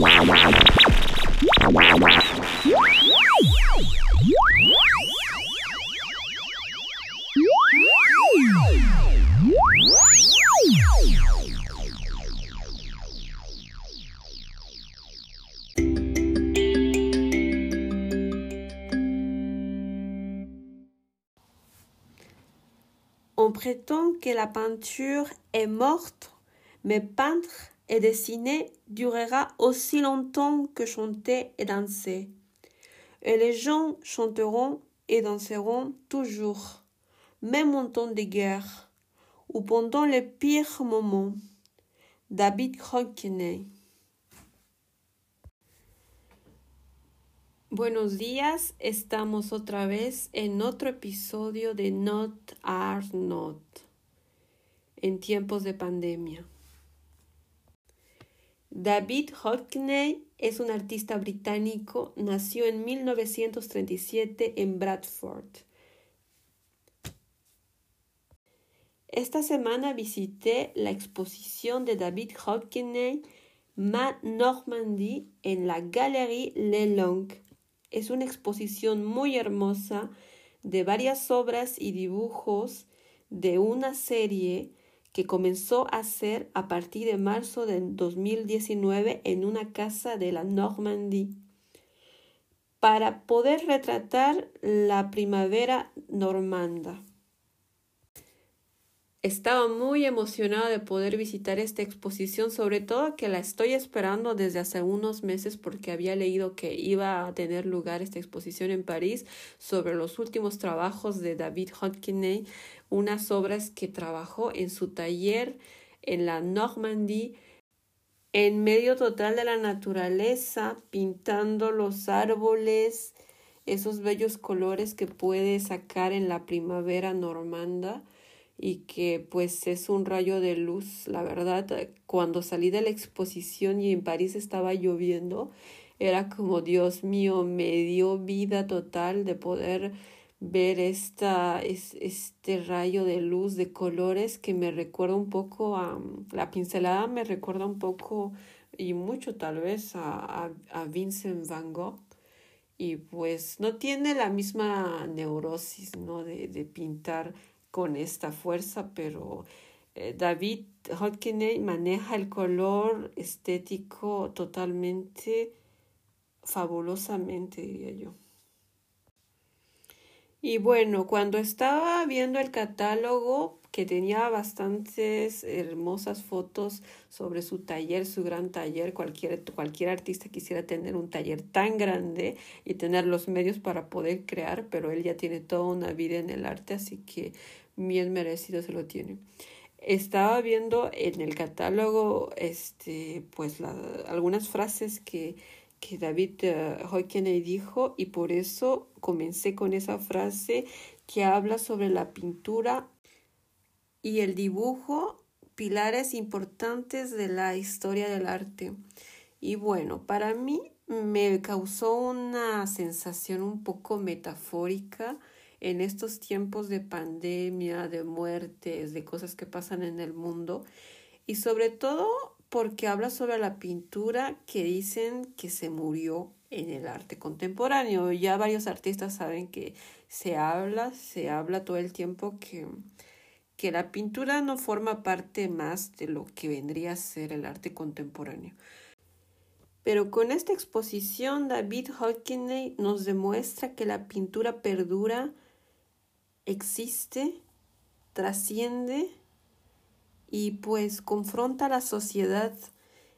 On prétend que la peinture est morte, mais peindre et dessiner durera aussi longtemps que chanter et danser. Et les gens chanteront et danseront toujours, même en temps de guerre ou pendant les pires moments. David Hockney Buenos días, estamos otra vez en otro episodio de Not Are Not en tiempos de pandemia. David Hockney es un artista británico, nació en 1937 en Bradford. Esta semana visité la exposición de David Hockney Ma Normandie en la Galerie Lelong es una exposición muy hermosa de varias obras y dibujos de una serie que comenzó a hacer a partir de marzo de 2019 en una casa de la Normandie para poder retratar la primavera normanda. Estaba muy emocionada de poder visitar esta exposición, sobre todo que la estoy esperando desde hace unos meses porque había leído que iba a tener lugar esta exposición en París sobre los últimos trabajos de David Hodkiney, unas obras que trabajó en su taller en la Normandie en medio total de la naturaleza, pintando los árboles, esos bellos colores que puede sacar en la primavera normanda y que pues es un rayo de luz. La verdad, cuando salí de la exposición y en París estaba lloviendo, era como Dios mío, me dio vida total de poder ver esta, es, este rayo de luz de colores que me recuerda un poco a la pincelada, me recuerda un poco y mucho tal vez a, a, a Vincent Van Gogh y pues no tiene la misma neurosis, ¿no? De, de pintar con esta fuerza, pero eh, David Hodkiney maneja el color estético totalmente fabulosamente, diría yo. Y bueno, cuando estaba viendo el catálogo, que tenía bastantes hermosas fotos sobre su taller, su gran taller, cualquier, cualquier artista quisiera tener un taller tan grande y tener los medios para poder crear, pero él ya tiene toda una vida en el arte, así que bien merecido se lo tiene. Estaba viendo en el catálogo este, pues algunas frases que, que David uh, dijo y por eso comencé con esa frase que habla sobre la pintura y el dibujo, pilares importantes de la historia del arte. Y bueno, para mí me causó una sensación un poco metafórica en estos tiempos de pandemia, de muertes, de cosas que pasan en el mundo y sobre todo porque habla sobre la pintura que dicen que se murió en el arte contemporáneo. Ya varios artistas saben que se habla, se habla todo el tiempo que, que la pintura no forma parte más de lo que vendría a ser el arte contemporáneo. Pero con esta exposición David Hodkiney nos demuestra que la pintura perdura existe, trasciende y pues confronta a la sociedad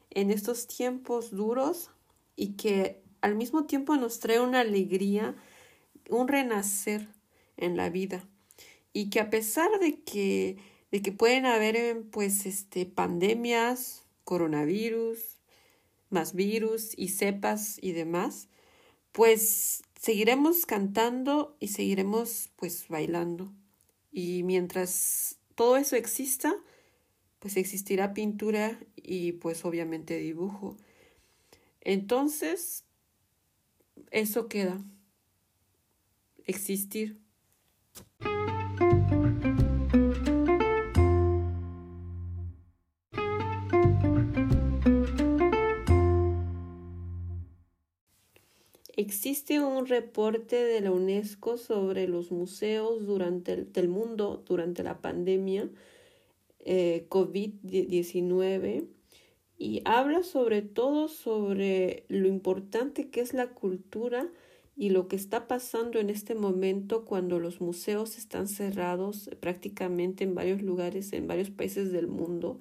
en estos tiempos duros y que al mismo tiempo nos trae una alegría, un renacer en la vida. Y que a pesar de que de que pueden haber pues este pandemias, coronavirus, más virus y cepas y demás, pues seguiremos cantando y seguiremos pues bailando. Y mientras todo eso exista, pues existirá pintura y pues obviamente dibujo. Entonces, eso queda. Existir. Existe un reporte de la UNESCO sobre los museos durante el, del mundo durante la pandemia eh, COVID-19 y habla sobre todo sobre lo importante que es la cultura y lo que está pasando en este momento cuando los museos están cerrados prácticamente en varios lugares, en varios países del mundo.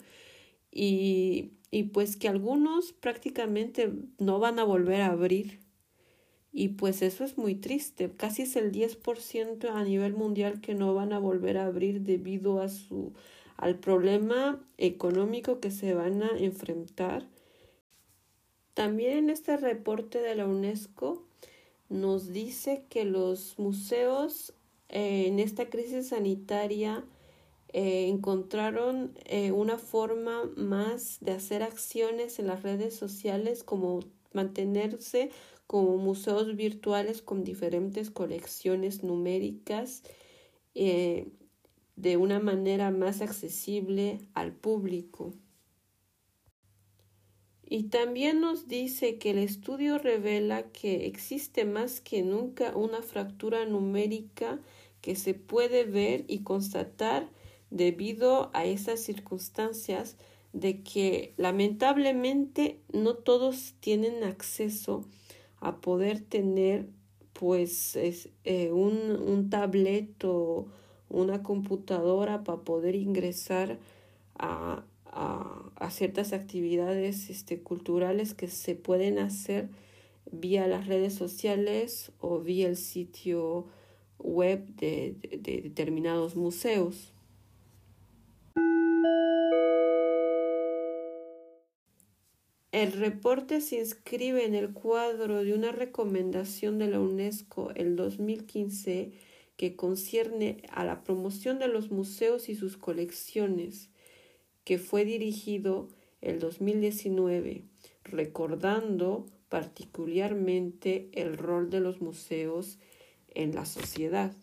Y, y pues que algunos prácticamente no van a volver a abrir y pues eso es muy triste, casi es el 10% a nivel mundial que no van a volver a abrir debido a su al problema económico que se van a enfrentar. También en este reporte de la UNESCO nos dice que los museos eh, en esta crisis sanitaria eh, encontraron eh, una forma más de hacer acciones en las redes sociales como mantenerse como museos virtuales con diferentes colecciones numéricas de una manera más accesible al público. Y también nos dice que el estudio revela que existe más que nunca una fractura numérica que se puede ver y constatar debido a esas circunstancias de que lamentablemente no todos tienen acceso a poder tener pues eh, un, un tablet o una computadora para poder ingresar a, a, ciertas actividades este, culturales que se pueden hacer vía las redes sociales o vía el sitio web de, de determinados museos. El reporte se inscribe en el cuadro de una recomendación de la UNESCO el 2015 que concierne a la promoción de los museos y sus colecciones que fue dirigido el 2019, recordando particularmente el rol de los museos en la sociedad.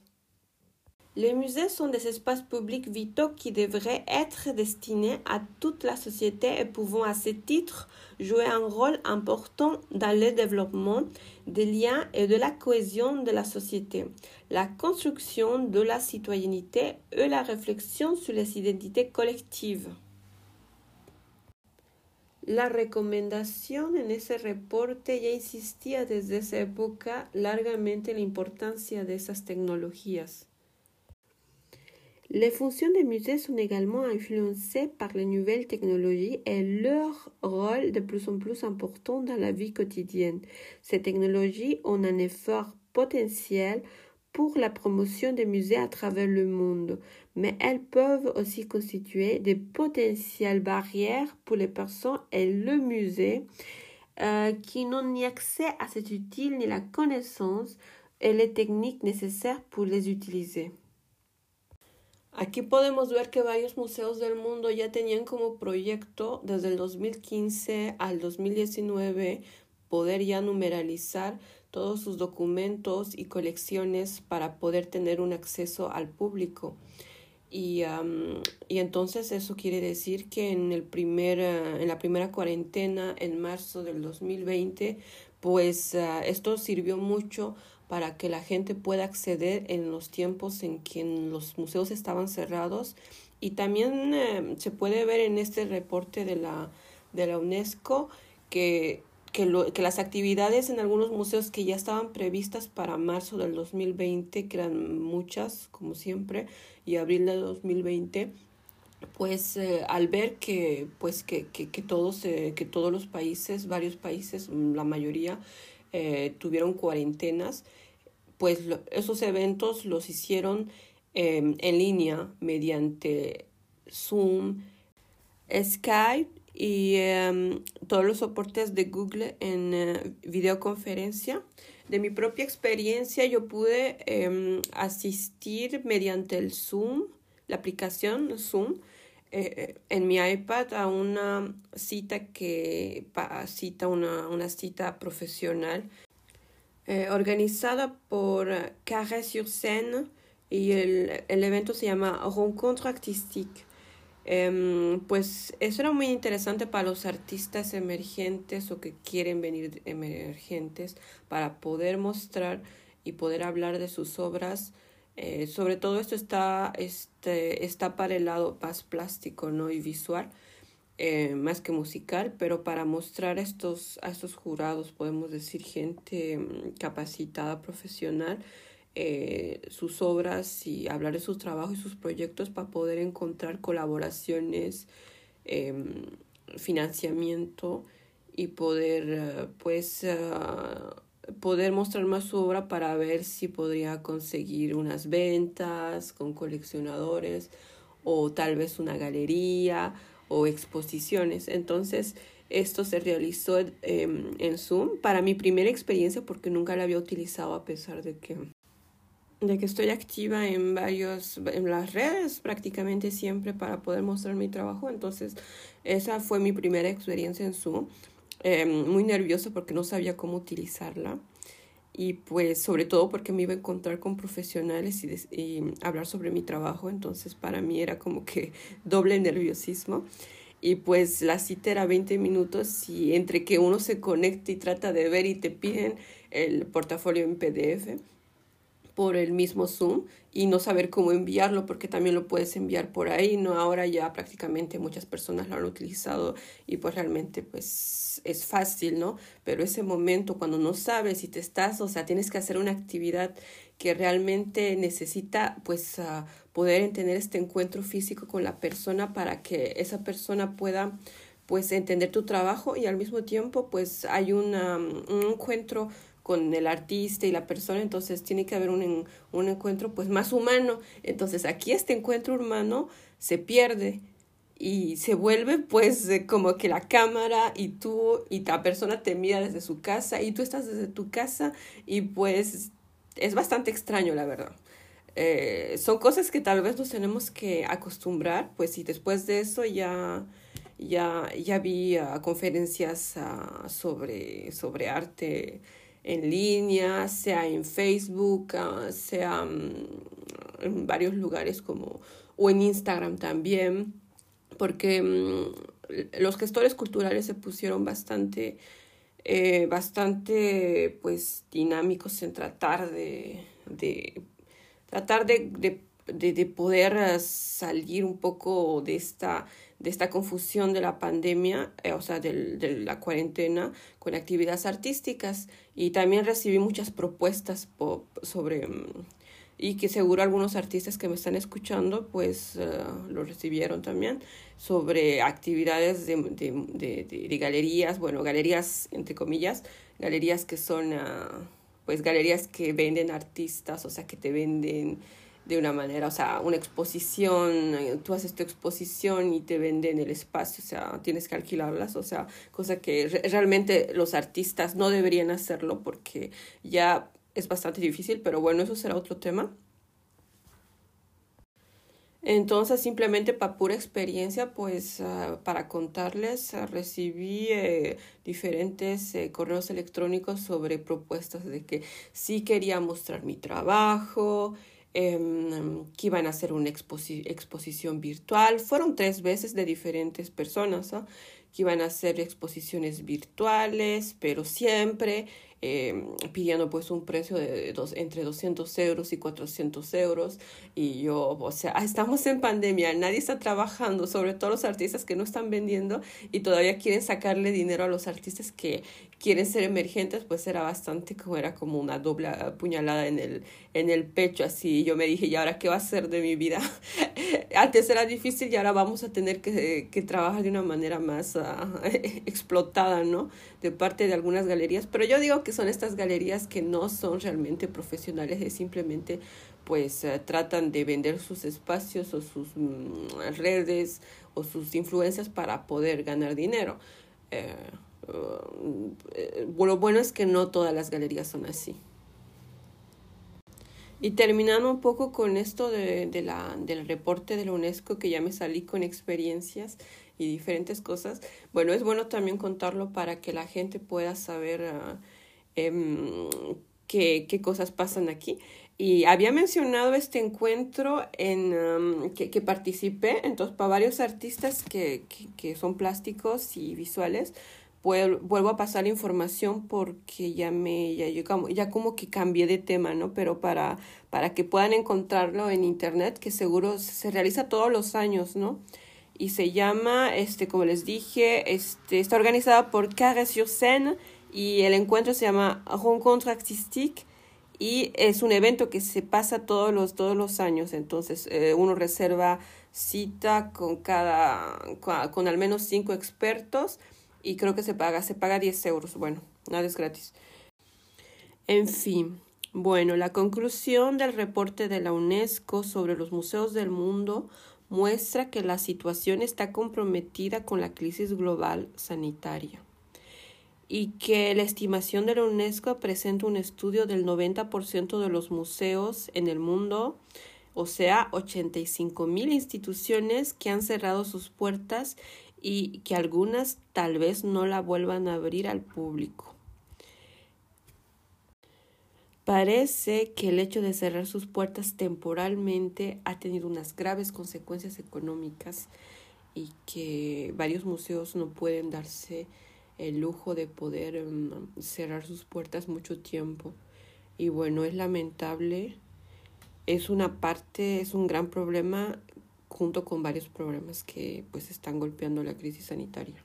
Les musées sont des espaces publics vitaux qui devraient être destinés à toute la société et pouvant à ce titre jouer un rôle important dans le développement des liens et de la cohésion de la société, la construction de la citoyenneté et la réflexion sur les identités collectives. La recomendación en ese reporte ya insistía desde esa época largamente en la de esas tecnologías. Les fonctions des musées sont également influencées par les nouvelles technologies et leur rôle de plus en plus important dans la vie quotidienne. Ces technologies ont un effort potentiel pour la promotion des musées à travers le monde, mais elles peuvent aussi constituer des potentielles barrières pour les personnes et le musée euh, qui n'ont ni accès à cet outil ni la connaissance et les techniques nécessaires pour les utiliser. Aquí podemos ver que varios museos del mundo ya tenían como proyecto desde el 2015 al 2019 poder ya numeralizar todos sus documentos y colecciones para poder tener un acceso al público. Y, y entonces eso quiere decir que en, el primer, eh, en la primera cuarentena, en marzo del 2020, pues eh, esto sirvió mucho para que la gente pueda acceder en los tiempos en que los museos estaban cerrados. Y también eh, se puede ver en este reporte de la, de la UNESCO que que, lo, que las actividades en algunos museos que ya estaban previstas para marzo del 2020, que eran muchas, como siempre, y abril del 2020, pues eh, al ver que pues que, que, que todos eh, que todos los países varios países la mayoría eh, tuvieron cuarentenas pues esos eventos los hicieron em, en línea mediante zoom skype y em, todos los soportes de Google en eh, videoconferencia. De mi propia experiencia, yo pude em, asistir mediante el Zoom, la aplicación Zoom, eh, eh, en mi iPad a una cita que cita una, una cita profesional organizada por Carré sur Seine y el, el evento se llama Rencontre Artistique. Em, pues eso era muy interesante para los artistas emergentes o que quieren venir emergentes para poder mostrar y poder hablar de sus obras. Eh, sobre todo esto está, este, está para el lado más plástico ¿no? y visual, eh, más que musical, pero para mostrar estos, a estos jurados, podemos decir, gente mm, capacitada, profesional, eh, sus obras y hablar de sus trabajos y sus proyectos para poder encontrar colaboraciones, em, financiamiento y poder pues ah, poder mostrar más su obra para ver si podría conseguir unas ventas con coleccionadores o tal vez una galería o exposiciones. Entonces, esto se realizó em, en Zoom para mi primera experiencia porque nunca la había utilizado a pesar de que de que estoy activa en varios, en las redes prácticamente siempre para poder mostrar mi trabajo. Entonces, esa fue mi primera experiencia en Zoom. Em, muy nerviosa porque no sabía cómo utilizarla. Y pues sobre todo porque me iba a encontrar con profesionales y, y hablar sobre mi trabajo. Entonces para mí era como que doble nerviosismo. Y pues la cita era 20 minutos y entre que uno se conecta y trata de ver y te piden el portafolio en PDF por el mismo Zoom y no saber cómo enviarlo porque también lo puedes enviar por ahí, ¿no? Ahora ya prácticamente muchas personas lo han utilizado y pues realmente pues es fácil, ¿no? Pero ese momento cuando no sabes si te estás, o sea, tienes que hacer una actividad que realmente necesita pues poder tener este encuentro físico con la persona para que esa persona pueda pues entender tu trabajo y al mismo tiempo pues hay una, un encuentro con el artista y la persona, entonces tiene que haber un, un encuentro pues más humano. Entonces aquí este encuentro humano se pierde y se vuelve pues como que la cámara y tú y la persona te mira desde su casa y tú estás desde tu casa y pues es bastante extraño la verdad. Eh, son cosas que tal vez nos tenemos que acostumbrar, pues y después de eso ya, ya, ya vi conferencias sobre, sobre arte en línea, sea en Facebook, ah, sea mm, en varios lugares como o en Instagram también, porque mm, los gestores culturales se pusieron bastante, eh, bastante pues dinámicos en tratar de, de tratar de, de, de poder salir un poco de esta de esta confusión de la pandemia, eh, o sea, de, de, la cuarentena con actividades artísticas. Y también recibí muchas propuestas sobre, mm, y que seguro algunos artistas que me están escuchando, pues eh, lo recibieron también, sobre actividades de, de, de, galerías, bueno, galerías entre comillas, galerías que son, uh, pues galerías que venden artistas, o sea, que te venden de una manera, o sea, una exposición, eh, tú haces tu exposición y te venden el espacio, o sea, tienes que alquilarlas, o sea, cosa que realmente los artistas no deberían hacerlo porque ya es bastante difícil, pero bueno, eso será otro tema. Entonces, simplemente para pura experiencia, pues uh, para contarles, uh, recibí eh, diferentes eh, correos electrónicos sobre propuestas de que sí quería mostrar mi trabajo, Em, que iban a hacer una exposición virtual. Fueron tres veces de diferentes personas que iban a hacer exposiciones virtuales, pero siempre eh, pidiendo pues un precio de dos, entre 200 euros y 400 euros y yo, o sea, estamos en pandemia, nadie está trabajando, sobre todo los artistas que no están vendiendo y todavía quieren sacarle dinero a los artistas que quieren ser emergentes, pues era bastante como era como una doble puñalada en el, en el pecho, así yo me dije, ¿y ahora qué va a ser de mi vida? Antes era difícil y ahora vamos a tener que, que trabajar de una manera más uh, explotada, ¿no? De parte de algunas galerías, pero yo digo que son estas galerías que no son realmente profesionales, es simplemente pues uh, tratan de vender sus espacios o sus mm, redes o sus influencias para poder ganar dinero. Eh, uh, lo bueno es que no todas las galerías son así. Y terminando un poco con esto de, de la, del reporte de la UNESCO, que ya me salí con experiencias y diferentes cosas, bueno, es bueno también contarlo para que la gente pueda saber uh, qué, qué cosas pasan aquí. Y había mencionado este encuentro en um, que, que, participé, entonces para varios artistas que, que, que son plásticos y visuales, vuelvo a pasar la información porque ya me ya yo como, ya como que cambié de tema, ¿no? Pero para para que puedan encontrarlo en internet, que seguro se realiza todos los años, ¿no? Y se llama este como les dije, este está organizada por Carré sur Seine y el encuentro se llama Rencontre Artistique y es un evento que se pasa todos los todos los años, entonces eh, uno reserva cita con cada con, con al menos cinco expertos y creo que se paga, se paga 10 euros. Bueno, nada es gratis. En fin, bueno, la conclusión del reporte de la UNESCO sobre los museos del mundo muestra que la situación está comprometida con la crisis global sanitaria y que la estimación de la UNESCO presenta un estudio del 90% de los museos en el mundo, o sea, 85 mil instituciones que han cerrado sus puertas y que algunas tal vez no la vuelvan a abrir al público. Parece que el hecho de cerrar sus puertas temporalmente ha tenido unas graves consecuencias económicas y que varios museos no pueden darse el lujo de poder mm, cerrar sus puertas mucho tiempo. Y bueno, es lamentable, es una parte, es un gran problema junto con varios problemas que pues están golpeando la crisis sanitaria.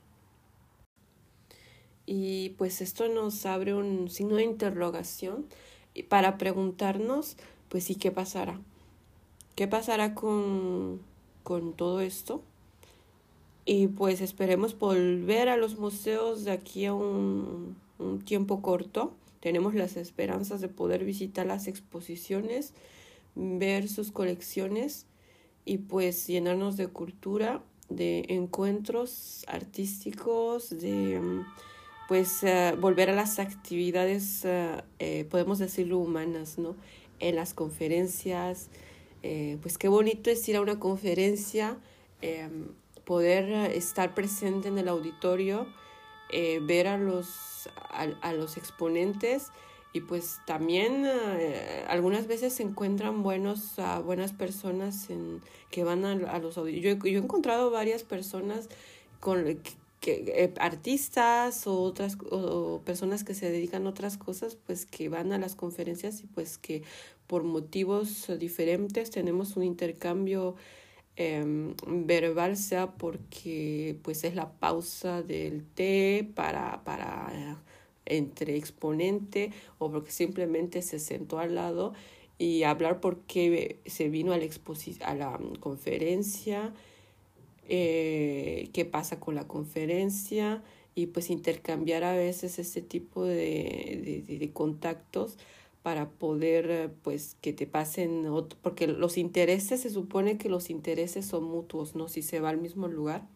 Y pues esto nos abre un signo de interrogación para preguntarnos pues qué pasará. ¿Qué pasará con, con todo esto? Y pues esperemos volver a los museos de aquí a un, un tiempo corto. Tenemos las esperanzas de poder visitar las exposiciones, ver sus colecciones y pues llenarnos de cultura, de encuentros artísticos, de pues eh, volver a las actividades, eh, podemos decirlo, humanas, ¿no? En las conferencias, pues qué bonito es ir a una conferencia, em, poder estar presente en el auditorio, ver a los, a los exponentes y pues también eh, algunas veces se encuentran buenos a buenas personas en, que van a, a los yo, yo he encontrado varias personas con que, eh, artistas o otras o personas que se dedican a otras cosas pues que van a las conferencias y pues que por motivos diferentes tenemos un intercambio eh, verbal sea porque pues es la pausa del té para para entre exponente o porque simplemente se sentó al lado y hablar por qué se vino a la, a la conferencia, eh, qué pasa con la conferencia y pues intercambiar a veces este tipo de, de, de contactos para poder pues que te pasen porque los intereses se supone que los intereses son mutuos no si se va al mismo lugar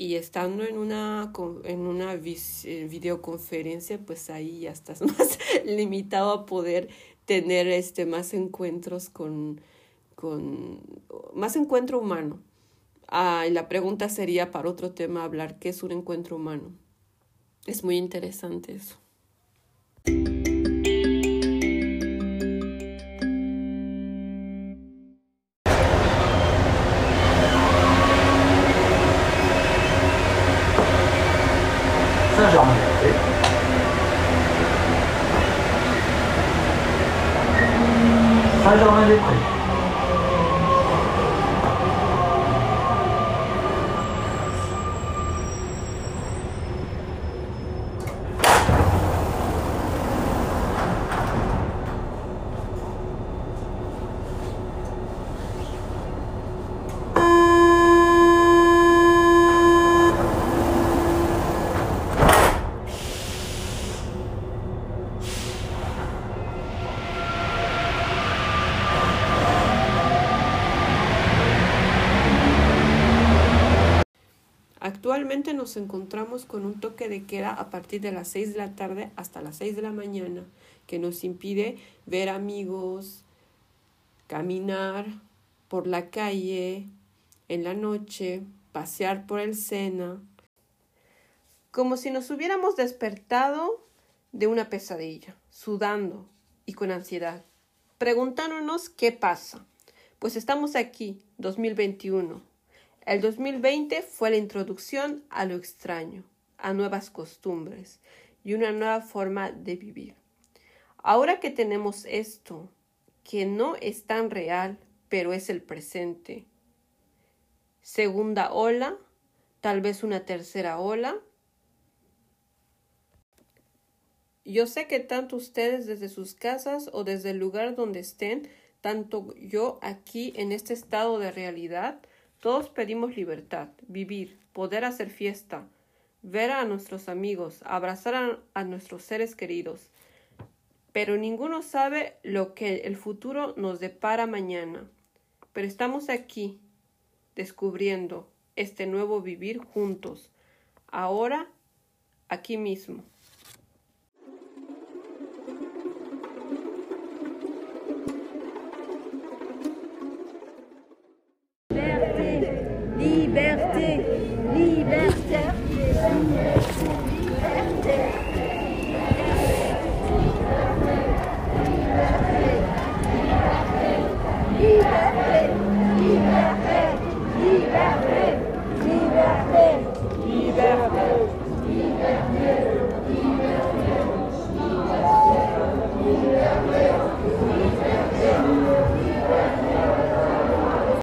y estando en una, en una eh, videoconferencia, pues ahí ya estás más limitado a poder tener este, más encuentros con, con más encuentro humano. Ah, y la pregunta sería para otro tema hablar qué es un encuentro humano. Es muy interesante eso. Saint-Germain-des-Prés. Saint-Germain-des-Prés. Actualmente nos encontramos con un toque de queda a partir de las 6 de la tarde hasta las 6 de la mañana, que nos impide ver amigos, caminar por la calle en la noche, pasear por el Sena, como si nos hubiéramos despertado de una pesadilla, sudando y con ansiedad. preguntándonos qué pasa. Pues estamos aquí, 2021. El 2020 fue la introducción a lo extraño, a nuevas costumbres y una nueva forma de vivir. Ahora que tenemos esto, que no es tan real, pero es el presente. Segunda ola, tal vez una tercera ola. Yo sé que tanto ustedes desde sus casas o desde el lugar donde estén, tanto yo aquí en este estado de realidad, todos pedimos libertad, vivir, poder hacer fiesta, ver a nuestros amigos, abrazar a, nuestros seres queridos, pero ninguno sabe lo que el futuro nos depara mañana. Pero estamos aquí, descubriendo este nuevo vivir juntos, ahora, aquí mismo.